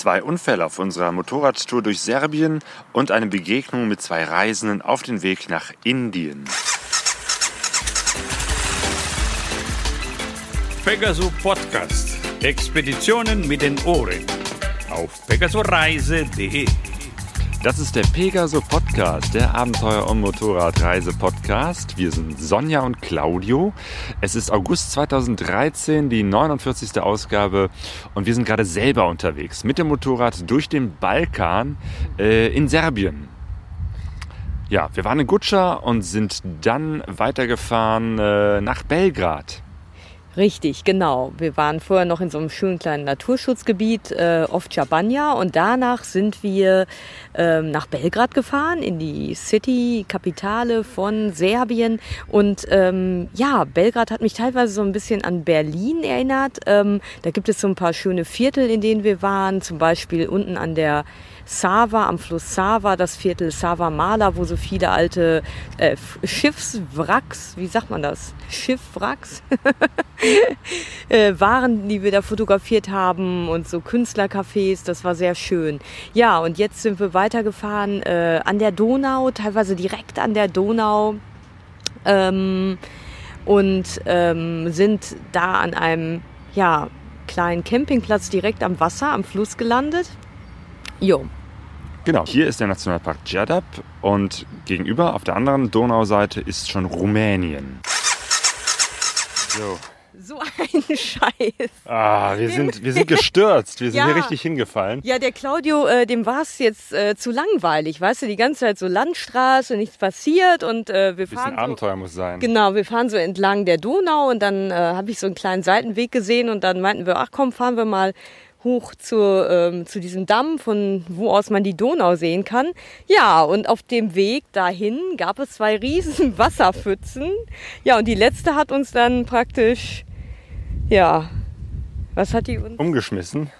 zwei Unfälle auf unserer Motorradtour durch Serbien und eine Begegnung mit zwei Reisenden auf dem Weg nach Indien. Pegaso Podcast. Expeditionen mit den Ohren. Auf pegasoreise.de. Das ist der Pegaso Podcast, der Abenteuer- und Motorradreise-Podcast. Wir sind Sonja und Claudio. Es ist August 2013, die 49. Ausgabe und wir sind gerade selber unterwegs mit dem Motorrad durch den Balkan äh, in Serbien. Ja, wir waren in Gutscha und sind dann weitergefahren äh, nach Belgrad. Richtig, genau. Wir waren vorher noch in so einem schönen kleinen Naturschutzgebiet, äh, Ovča Banja, und danach sind wir ähm, nach Belgrad gefahren, in die City, Kapitale von Serbien. Und ähm, ja, Belgrad hat mich teilweise so ein bisschen an Berlin erinnert. Ähm, da gibt es so ein paar schöne Viertel, in denen wir waren, zum Beispiel unten an der Sava, am Fluss Sava, das Viertel Sava Mala, wo so viele alte äh, Schiffswracks, wie sagt man das? Schiffwracks äh, waren, die wir da fotografiert haben und so Künstlercafés, das war sehr schön. Ja, und jetzt sind wir weitergefahren äh, an der Donau, teilweise direkt an der Donau. Ähm, und ähm, sind da an einem ja, kleinen Campingplatz direkt am Wasser, am Fluss gelandet. Jo, Genau, hier ist der Nationalpark Djadab und gegenüber auf der anderen Donauseite ist schon Rumänien. So. So ein Scheiß. Ah, wir sind, wir sind gestürzt. Wir sind Ja. hier richtig hingefallen. Ja, der Claudio, äh, dem war es jetzt äh, zu langweilig, weißt du, die ganze Zeit so Landstraße, nichts passiert und äh, wir Bisschen fahren so, Abenteuer muss sein. Genau, wir fahren so entlang der Donau und dann äh, habe ich so einen kleinen Seitenweg gesehen und dann meinten wir, ach komm, fahren wir mal hoch zu, ähm, zu diesem Damm, von wo aus man die Donau sehen kann. Ja, und auf dem Weg dahin gab es zwei riesen Wasserpfützen. Ja, und die letzte hat uns dann praktisch, ja, was hat die uns? Umgeschmissen,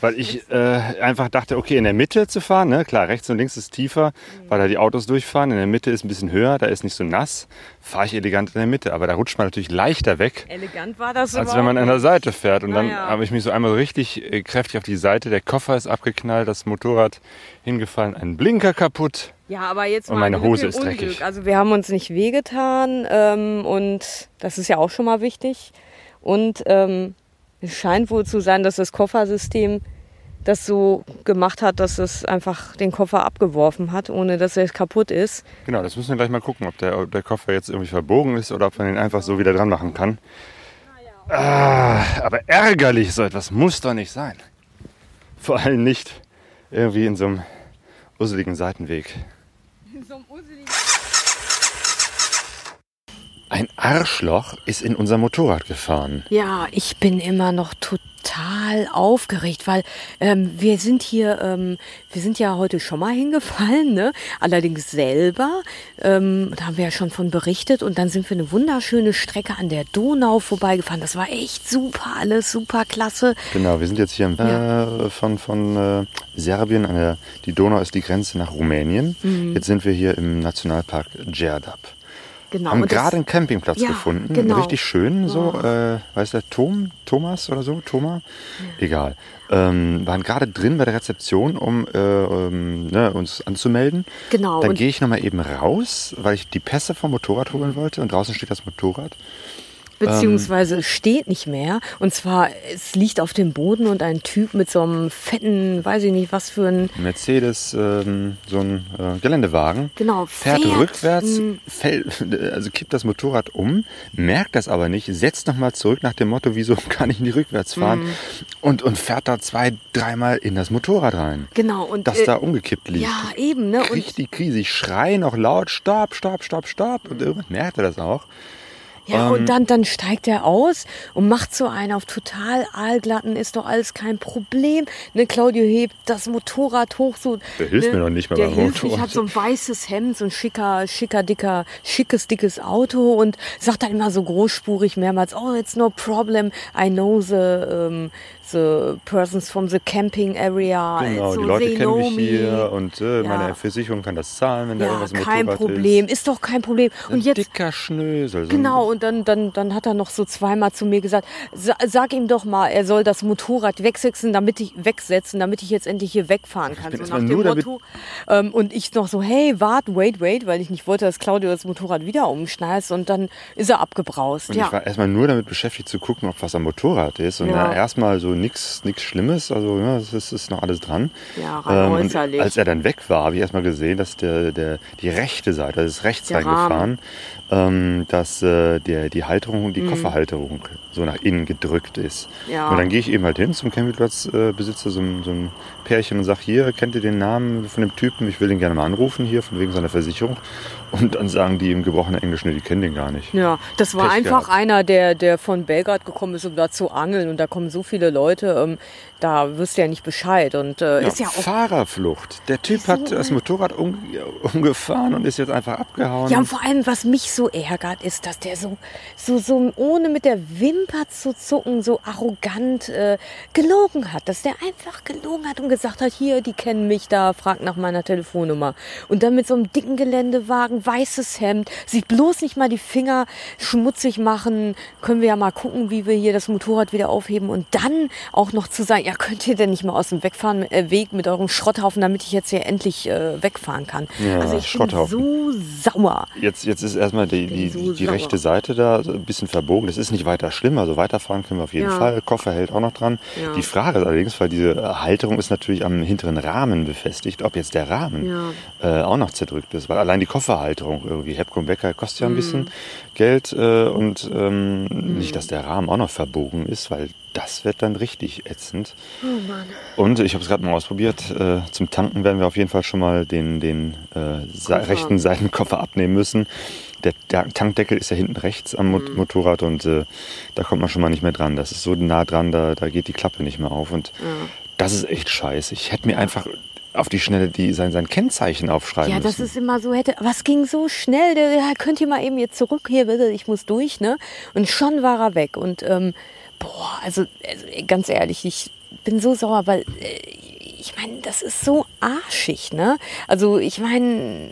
weil ich äh, einfach dachte, okay, in der Mitte zu fahren, ne? klar, rechts und links ist tiefer, weil da die Autos durchfahren. In der Mitte ist ein bisschen höher, da ist nicht so nass. Fahre ich elegant in der Mitte, aber da rutscht man natürlich leichter weg, Elegant war das als wenn man an der. Seite fährt. Und dann Naja. habe ich mich so einmal so richtig äh, kräftig auf die Seite. Der Koffer ist abgeknallt, das Motorrad hingefallen, ein Blinker kaputt. Ja, aber jetzt Und meine Hose ist dreckig. Unglück. Also wir haben uns nicht wehgetan ähm, und das ist ja auch schon mal wichtig. Und ähm, es scheint wohl zu sein, dass das Koffersystem das so gemacht hat, dass es einfach den Koffer abgeworfen hat, ohne dass er kaputt ist. Genau, das müssen wir gleich mal gucken, ob der, ob der Koffer jetzt irgendwie verbogen ist oder ob man den einfach so wieder dran machen kann. Ah, aber ärgerlich, so etwas muss doch nicht sein. Vor allem nicht irgendwie in so einem usseligen Seitenweg. Ein Arschloch ist in unser Motorrad gefahren. Ja, ich bin immer noch total aufgeregt, weil ähm, wir sind hier, ähm, wir sind ja heute schon mal hingefallen, ne? Allerdings selber. Ähm, da haben wir ja schon von berichtet und dann sind wir eine wunderschöne Strecke an der Donau vorbeigefahren. Das war echt super, alles super klasse. Genau, wir sind jetzt hier im, äh, von, von äh, Serbien. An der, die Donau ist die Grenze nach Rumänien. Jetzt sind wir hier im Nationalpark Djerdap. Genau. haben gerade einen Campingplatz Ja, gefunden. genau. Richtig schön, so, äh, weiß der Tom, Thomas oder so, Thomas? Egal. Ähm, waren gerade drin bei der Rezeption, um äh, ähm, ne, uns anzumelden. Genau, Dann gehe ich nochmal eben raus, weil ich die Pässe vom Motorrad holen wollte und draußen steht das Motorrad. Beziehungsweise es steht nicht mehr. Und zwar, es liegt auf dem Boden und ein Typ mit so einem fetten, weiß ich nicht, was für ein Mercedes, ähm, so ein äh, Geländewagen. Genau, Fährt, fährt, rückwärts, fällt, also kippt das Motorrad um, merkt das aber nicht, setzt nochmal zurück nach dem Motto, wieso kann ich nicht rückwärts fahren? Mm. Und, und fährt da zwei, dreimal in das Motorrad rein. Genau, und Das äh, da umgekippt liegt. Ja, eben, ne? Und Richtig Krise. Ich schreie noch laut, stopp, stopp, stopp, stopp. Und irgendwann merkt er das auch. Ja, Ähm, und dann, dann steigt er aus und macht so einen auf total aalglatten, ist doch alles kein Problem. Ne, Claudio hebt das Motorrad hoch, so. Der hilft ne, mir noch nicht mal der beim hilft Motorrad. hat so ein weißes Hemd, so ein schicker, schicker, dicker, schickes, dickes Auto und sagt dann immer so großspurig mehrmals, oh, it's no problem, I know the, ähm, the persons from the camping area. Genau, so die Leute kennen mich know hier und äh, Ja. meine Versicherung kann das zahlen, wenn da Ja, irgendwas im kein Motorrad Problem, ist. doch kein Problem. ist. Und Ein jetzt dicker Schnösel. So Genau, und dann, dann, dann hat er noch so zweimal zu mir gesagt, "Sa- sag ihm doch mal, er soll das Motorrad wegsetzen, damit ich wegsetzen, damit ich jetzt endlich hier wegfahren kann. So nach dem Motto. Ähm, und ich noch so, hey, wart, wait, wait, weil ich nicht wollte, dass Claudio das Motorrad wieder umschnallt und dann ist er abgebraust. und ja. ich war erstmal nur damit beschäftigt zu gucken, ob was am Motorrad ist. Und ja. erstmal so nichts Schlimmes, also ja, es ist, ist noch alles dran. Ja, rein und äußerlich. als er dann weg war, habe ich erstmal gesehen, dass der, der, die rechte Seite, das ist rechts Der reingefahren, ähm, dass äh, der, die Halterung, Mhm. die Kofferhalterung so nach innen gedrückt ist. Ja. Und dann gehe ich eben halt hin zum Campingplatzbesitzer, äh, so, ein- so ein Pärchen und sage, hier, kennt ihr den Namen von dem Typen? Ich will den gerne mal anrufen hier, von wegen seiner Versicherung. Und dann sagen die im gebrochenen Englisch, nee, die kennen den gar nicht. Ja, das war Pech einfach gehabt. einer, der, der von Belgrad gekommen ist, um da zu angeln. Und da kommen so viele Leute, ähm, da wirst du ja nicht Bescheid. Und äh, ist ja auch Fahrerflucht. Der Typ hat das Motorrad um, umgefahren und ist jetzt einfach abgehauen. Ja, und vor allem, was mich so ärgert, ist, dass der so, so, so ohne mit der Wimper zu zucken, so arrogant äh, gelogen hat. Dass der einfach gelogen hat und gesagt hat, hier, die kennen mich da, fragt nach meiner Telefonnummer. Und dann mit so einem dicken Geländewagen, weißes Hemd, sich bloß nicht mal die Finger schmutzig machen, können wir ja mal gucken, wie wir hier das Motorrad wieder aufheben. Und dann auch noch zu sagen, ja, könnt ihr denn nicht mal aus dem Wegfahren, äh, Weg mit eurem Schrotthaufen, damit ich jetzt hier endlich äh, wegfahren kann. Ja, also ich Schrotthaufen. bin so sauer. Jetzt, jetzt ist erstmal die, die, so die rechte Seite da so ein bisschen verbogen. Das ist nicht weiter schlimm, also weiterfahren können wir auf jeden Ja. Fall. Koffer hält auch noch dran. Ja. Die Frage ist allerdings, weil diese Halterung ist natürlich am hinteren Rahmen befestigt, ob jetzt der Rahmen äh, auch noch zerdrückt ist. Weil allein die Kofferhalterung irgendwie, Hepcom Becker, kostet ja ein Mhm. bisschen Geld äh, und ähm, nicht, dass der Rahmen auch noch verbogen ist, weil das wird dann richtig ätzend. Oh Und ich habe es gerade mal ausprobiert. Äh, zum Tanken werden wir auf jeden Fall schon mal den, den äh, sa- rechten Seitenkoffer abnehmen müssen. Der, der Tankdeckel ist ja hinten rechts am Mo Mhm. Motorrad und äh, da kommt man schon mal nicht mehr dran. Das ist so nah dran, da, da geht die Klappe nicht mehr auf. Und das ist echt scheiße. Ich hätte mir einfach auf die Schnelle die, sein, sein Kennzeichen aufschreiben Ja, das müssen. ist immer so, hätte, was ging so schnell? Der, ja, könnt ihr mal eben jetzt zurück hier, bitte, ich muss durch, ne? Und schon war er weg. Und ähm, boah, also, also ganz ehrlich, ich bin so sauer, weil äh, ich meine, das ist so arschig, ne? Also ich meine,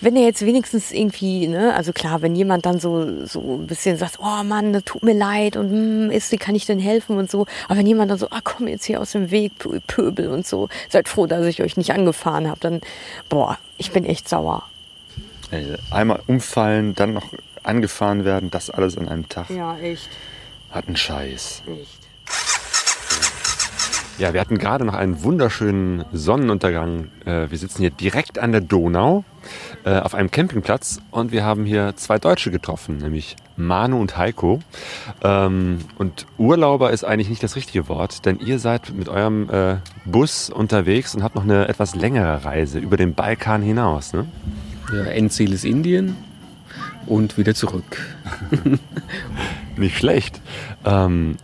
wenn er jetzt wenigstens irgendwie, ne, also klar, wenn jemand dann so, so ein bisschen sagt, oh Mann, das tut mir leid und hm, ist, kann ich denn helfen und so, aber wenn jemand dann so, ah, komm jetzt hier aus dem Weg, Pö- Pöbel und so, seid froh, dass ich euch nicht angefahren habe, dann, boah, ich bin echt sauer. Einmal umfallen, dann noch angefahren werden, das alles an einem Tag. Ja, echt, Hat einen Scheiß. echt. Ja, wir hatten gerade noch einen wunderschönen Sonnenuntergang. Äh, Wir sitzen hier direkt an der Donau äh, auf einem Campingplatz und wir haben hier zwei Deutsche getroffen, nämlich Manu und Heiko. Ähm, Und Urlauber ist eigentlich nicht das richtige Wort, denn ihr seid mit eurem äh, Bus unterwegs und habt noch eine etwas längere Reise über den Balkan hinaus. Ne? Ja, Endziel ist Indien und wieder zurück. Nicht schlecht. Ähm,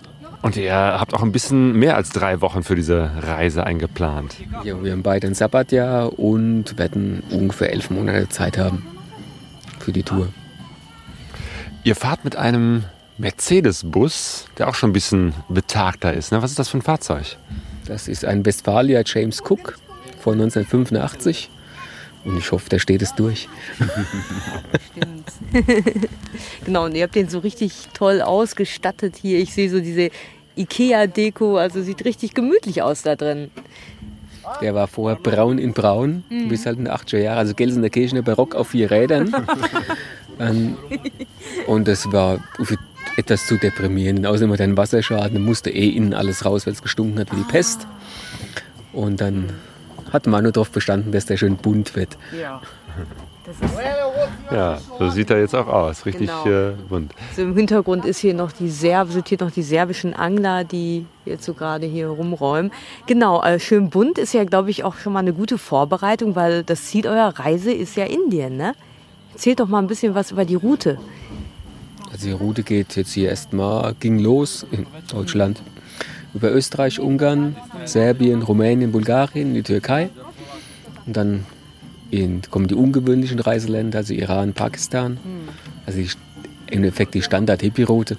Und ihr habt auch ein bisschen mehr als drei Wochen für diese Reise eingeplant. Ja, wir haben beide ein Sabbatjahr und werden ungefähr elf Monate Zeit haben für die Tour. Ihr fahrt mit einem Mercedes-Bus, der auch schon ein bisschen betagter ist. Ne? Was ist das für ein Fahrzeug? Das ist ein Westfalia James Cook von 1985 und ich hoffe, da steht es durch. Genau, und ihr habt den so richtig toll ausgestattet hier. Ich sehe so diese Ikea-Deko, also sieht richtig gemütlich aus da drin. Der war vorher braun in braun, bis halt in den 80er Jahren, also Gelsenkirchener Barock auf vier Rädern. ähm, und das war etwas zu deprimierend. Außerdem hat er einen Wasserschaden, musste eh innen alles raus, weil es gestunken hat wie die Pest. Und dann hat Manu darauf bestanden, dass der schön bunt wird. Ja. Das ist, Ja, so sieht er jetzt auch aus. Richtig Genau. äh, bunt. so Im Hintergrund ist hier noch die Serb, sind hier noch die serbischen Angler, die jetzt so gerade hier rumräumen. Genau, äh, schön bunt ist ja, glaube ich, auch schon mal eine gute Vorbereitung, weil das Ziel eurer Reise ist ja Indien, ne? Erzählt doch mal ein bisschen was über die Route. Also die Route geht jetzt hier erstmal, ging los in Deutschland über Österreich, Ungarn, Serbien, Rumänien, Bulgarien, die Türkei. Und dann in, kommen die ungewöhnlichen Reiseländer, also Iran, Pakistan. Also die im Endeffekt die Standard-Hippie-Route.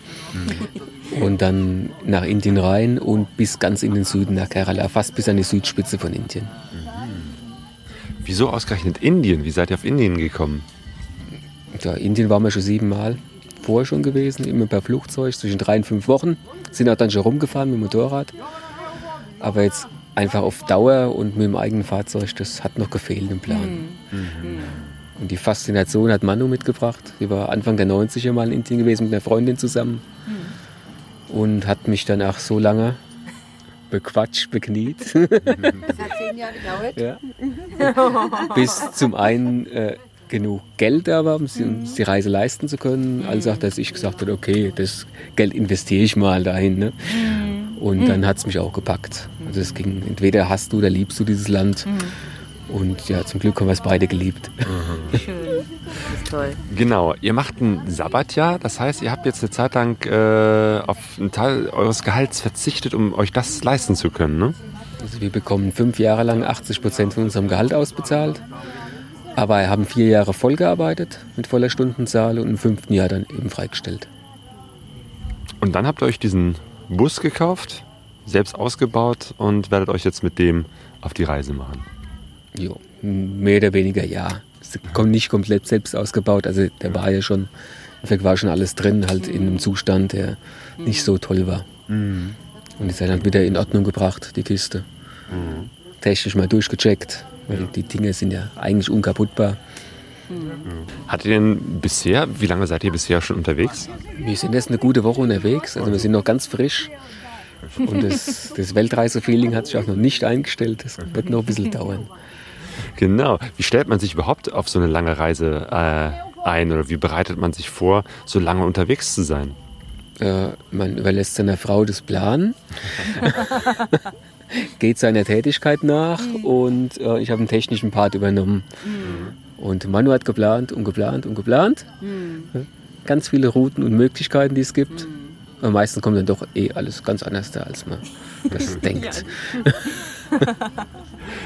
Und dann nach Indien rein und bis ganz in den Süden nach Kerala, fast bis an die Südspitze von Indien. Wieso ausgerechnet Indien? Wie seid ihr auf Indien gekommen? Ja, Indien waren wir schon siebenmal vorher schon gewesen, immer per Flugzeug, zwischen drei und fünf Wochen. Sind auch dann schon rumgefahren mit dem Motorrad. Aber jetzt einfach auf Dauer und mit dem eigenen Fahrzeug, das hat noch gefehlt im Plan. Und die Faszination hat Manu mitgebracht. Sie war Anfang der 90er mal in Indien gewesen mit einer Freundin zusammen. Und hat mich dann auch so lange bequatscht, bekniet. Das hat zehn Jahre gedauert. Ja. Bis zum einen äh, genug Geld war, um um die Reise leisten zu können, als auch, dass ich gesagt habe, okay, das Geld investiere ich mal dahin. Ne? Und dann hat es mich auch gepackt. Also es ging, entweder hast du oder liebst du dieses Land. Und ja, zum Glück haben wir es beide geliebt. Schön. Das ist toll. Genau, ihr macht ein Sabbatjahr, das heißt, ihr habt jetzt eine Zeit lang äh, auf einen Teil eures Gehalts verzichtet, um euch das leisten zu können, ne? Also wir bekommen fünf Jahre lang 80 Prozent von unserem Gehalt ausbezahlt. Aber wir haben vier Jahre voll gearbeitet mit voller Stundenzahl und im fünften Jahr dann eben freigestellt. Und dann habt ihr euch diesen Bus gekauft, selbst ausgebaut und werdet euch jetzt mit dem auf die Reise machen. Jo, mehr oder weniger ja. Nicht komplett selbst ausgebaut. Also der war ja schon, im Endeffekt war schon alles drin, halt in einem Zustand, der nicht so toll war. Und ist dann wieder in Ordnung gebracht, die Kiste. Technisch mal durchgecheckt, weil die Dinge sind ja eigentlich unkaputtbar. Hattet ihr denn bisher, wie lange seid ihr bisher schon unterwegs? Wir sind jetzt eine gute Woche unterwegs, also wir sind noch ganz frisch. Und das, das Weltreise-Feeling hat sich auch noch nicht eingestellt. Das wird noch ein bisschen dauern. Genau. Wie stellt man sich überhaupt auf so eine lange Reise äh, ein oder wie bereitet man sich vor, so lange unterwegs zu sein? Äh, man überlässt seiner Frau das Plan, geht seiner Tätigkeit nach und äh, ich habe einen technischen Part übernommen. Und Manu hat geplant und geplant und geplant. Ja, Ganz viele Routen und Möglichkeiten, die es gibt. Aber meistens kommt dann doch eh alles ganz anders da, als man das denkt.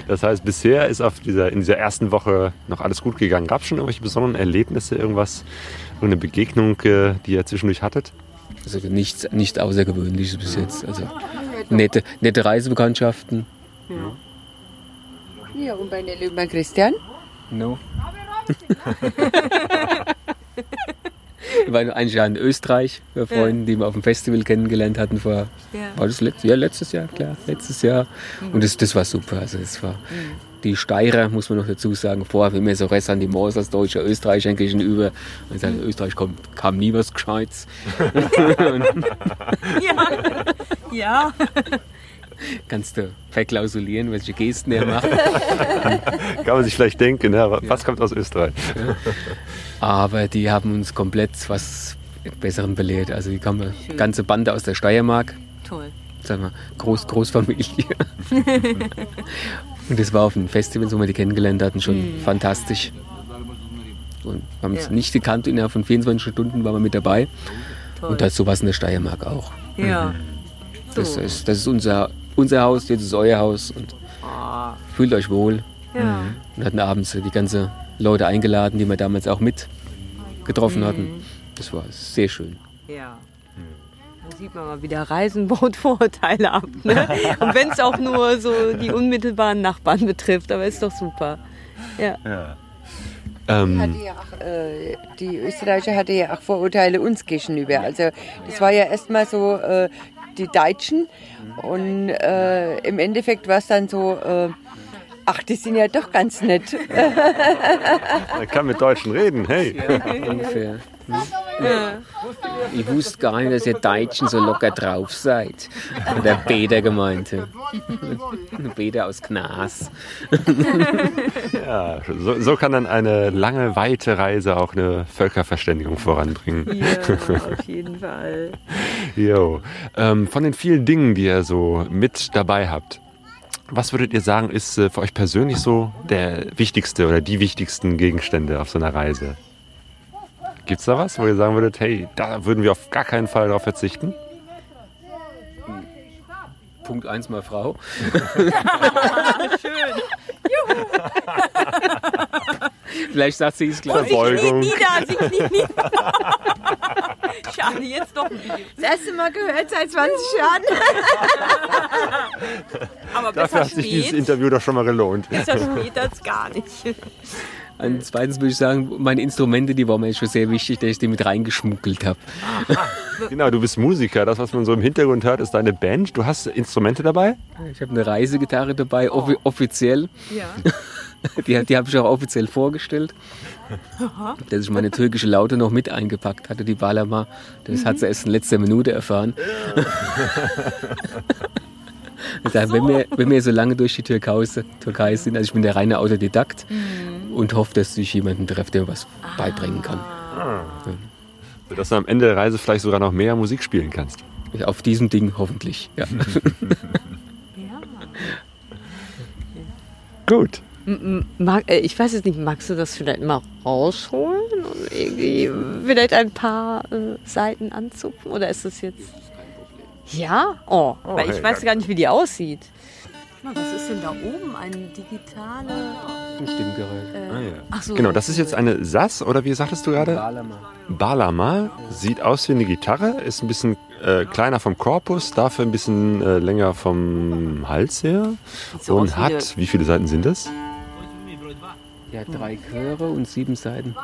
Das heißt, bisher ist auf dieser, in dieser ersten Woche noch alles gut gegangen. Gab es schon irgendwelche besonderen Erlebnisse, irgendwas, irgendeine Begegnung, äh, die ihr zwischendurch hattet? Also nichts nicht Außergewöhnliches bis jetzt. Also nette, nette Reisebekanntschaften. Ja, und bei der Löwen Christian? No. Wir waren eigentlich ja in Österreich bei Freunden, die wir auf dem Festival kennengelernt hatten vor war das letztes, ja, letztes Jahr, klar, letztes Jahr. Und das, das war super. Also es war die Steirer, muss man noch dazu sagen, vorher immer so Ressentiments als deutscher Österreicher gegenüber. Und ich sagte, Österreich kommt, kam nie was Gescheites. Ja. Kannst du verklausulieren, welche Gesten er macht. Kann man sich vielleicht denken, ja, was kommt aus Österreich? Aber die haben uns komplett was Besseren belehrt. Also die kamen eine ganze Bande aus der Steiermark. Toll. Sagen wir, Groß, Großfamilie. Und das war auf den Festivals, wo wir die kennengelernt hatten, schon fantastisch. Und wir haben es Ja. nicht gekannt, innerhalb von 24 Stunden waren wir mit dabei. Toll. Und das sowas in der Steiermark auch. Ja. Das So. ist, das ist unser, unser Haus, jetzt ist euer Haus und Ah, fühlt euch wohl. ja. Und hatten abends die ganze Leute eingeladen, die wir damals auch mit getroffen hatten. Das war sehr schön. Ja. Da sieht man mal wieder, Reisen baut Vorurteile ab. Ne? Und wenn es auch nur so die unmittelbaren Nachbarn betrifft, aber ist doch super. Ja. Ähm, Hatte ja auch, äh, die Österreicher hatte ja auch Vorurteile uns gegenüber. Also das war ja erstmal so äh, die Deutschen und äh, im Endeffekt war es dann so, äh, ach, die sind ja doch ganz nett. man kann mit Deutschen reden, hey. Ungefähr. Ich wusste gar nicht, dass ihr Deutschen so locker drauf seid. Hat der Peter gemeint. Peter aus Gnas. Ja, so, so kann dann eine lange, weite Reise auch eine Völkerverständigung voranbringen. ja, auf jeden Fall. Jo. Ähm, von den vielen Dingen, die ihr so mit dabei habt, was würdet ihr sagen, ist äh, für euch persönlich so der wichtigste oder die wichtigsten Gegenstände auf so einer Reise? Gibt's da was, wo ihr sagen würdet, hey, da würden wir auf gar keinen Fall darauf verzichten? Punkt 1 mal Frau. Vielleicht sagt sie es gleich. Verbeugung. Ich knie nieder, sie knie nieder. Schade, jetzt doch Video. Das erste Mal gehört seit 20 Jahren. Aber Dafür besser hat sich dieses Interview doch schon mal gelohnt. besser spät als gar nicht. Und zweitens würde ich sagen, meine Instrumente, die waren mir schon sehr wichtig, dass ich die mit reingeschmuggelt habe. Genau, du bist Musiker. Das, was man so im Hintergrund hört, ist deine Band. Du hast Instrumente dabei? Ich habe eine Reisegitarre dabei, offi offiziell. Ja. Die, die habe ich auch offiziell vorgestellt. Dass ich meine türkische Laute noch mit eingepackt hatte, die Balama. Das hat sie erst in letzter Minute erfahren. Ich sag, wenn, wir, wenn wir so lange durch die Türkei, Türkei sind, also ich bin der reine Autodidakt und hoffe, dass ich jemanden treffe, der mir was beibringen kann. Dass du am Ende der Reise vielleicht sogar noch mehr Musik spielen kannst. Ja, Auf diesem Ding hoffentlich. Ja. Gut. Mag, äh, ich weiß es nicht, magst du das vielleicht mal rausholen und irgendwie vielleicht ein paar äh, Seiten anzupfen? Oder ist das jetzt. Ja? Oh, weil ich hey, weiß ja. gar nicht, wie die aussieht. Mal, Was ist denn da oben? Eine digitale. Ein Stimmgerät. Ah, ja. Ach so. Genau, das ist jetzt eine Sass oder wie sagtest du gerade? Balama. Balama. Sieht aus wie eine Gitarre, ist ein bisschen äh, kleiner vom Korpus, dafür ein bisschen äh, länger vom Hals her. so aus und hat, wie viele Seiten sind das? Ja, drei Chöre und sieben Seiten.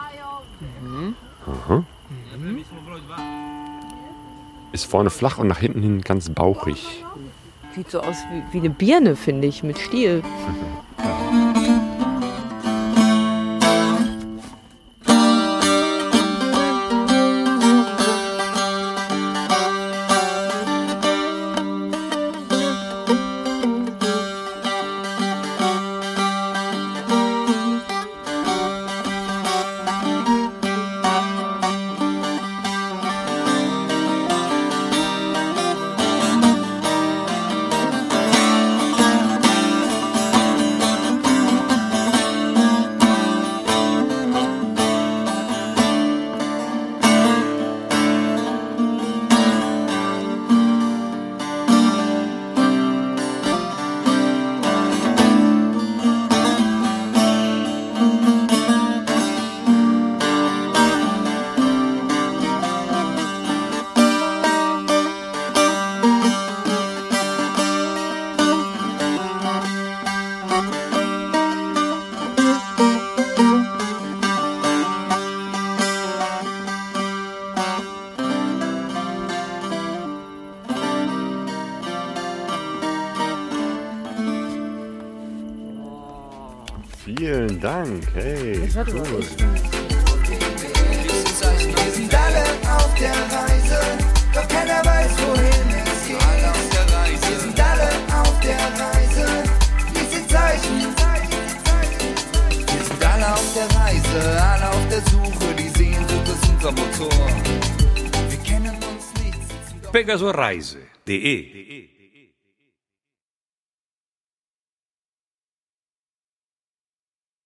Ist vorne flach und nach hinten hin ganz bauchig. Sieht so aus wie, wie eine Birne, finde ich, mit Stiel. Vielen Dank. Hey, cool. Wir sind alle auf der Reise, doch keiner weiß, wohin es geht. Alle auf der Reise. Wir sind alle auf der Reise, diese Zeichen. Wir sind alle auf der Reise, alle auf der Suche, die Sehnsucht ist unser Motor. Wir kennen uns nicht. Pegasoreise.de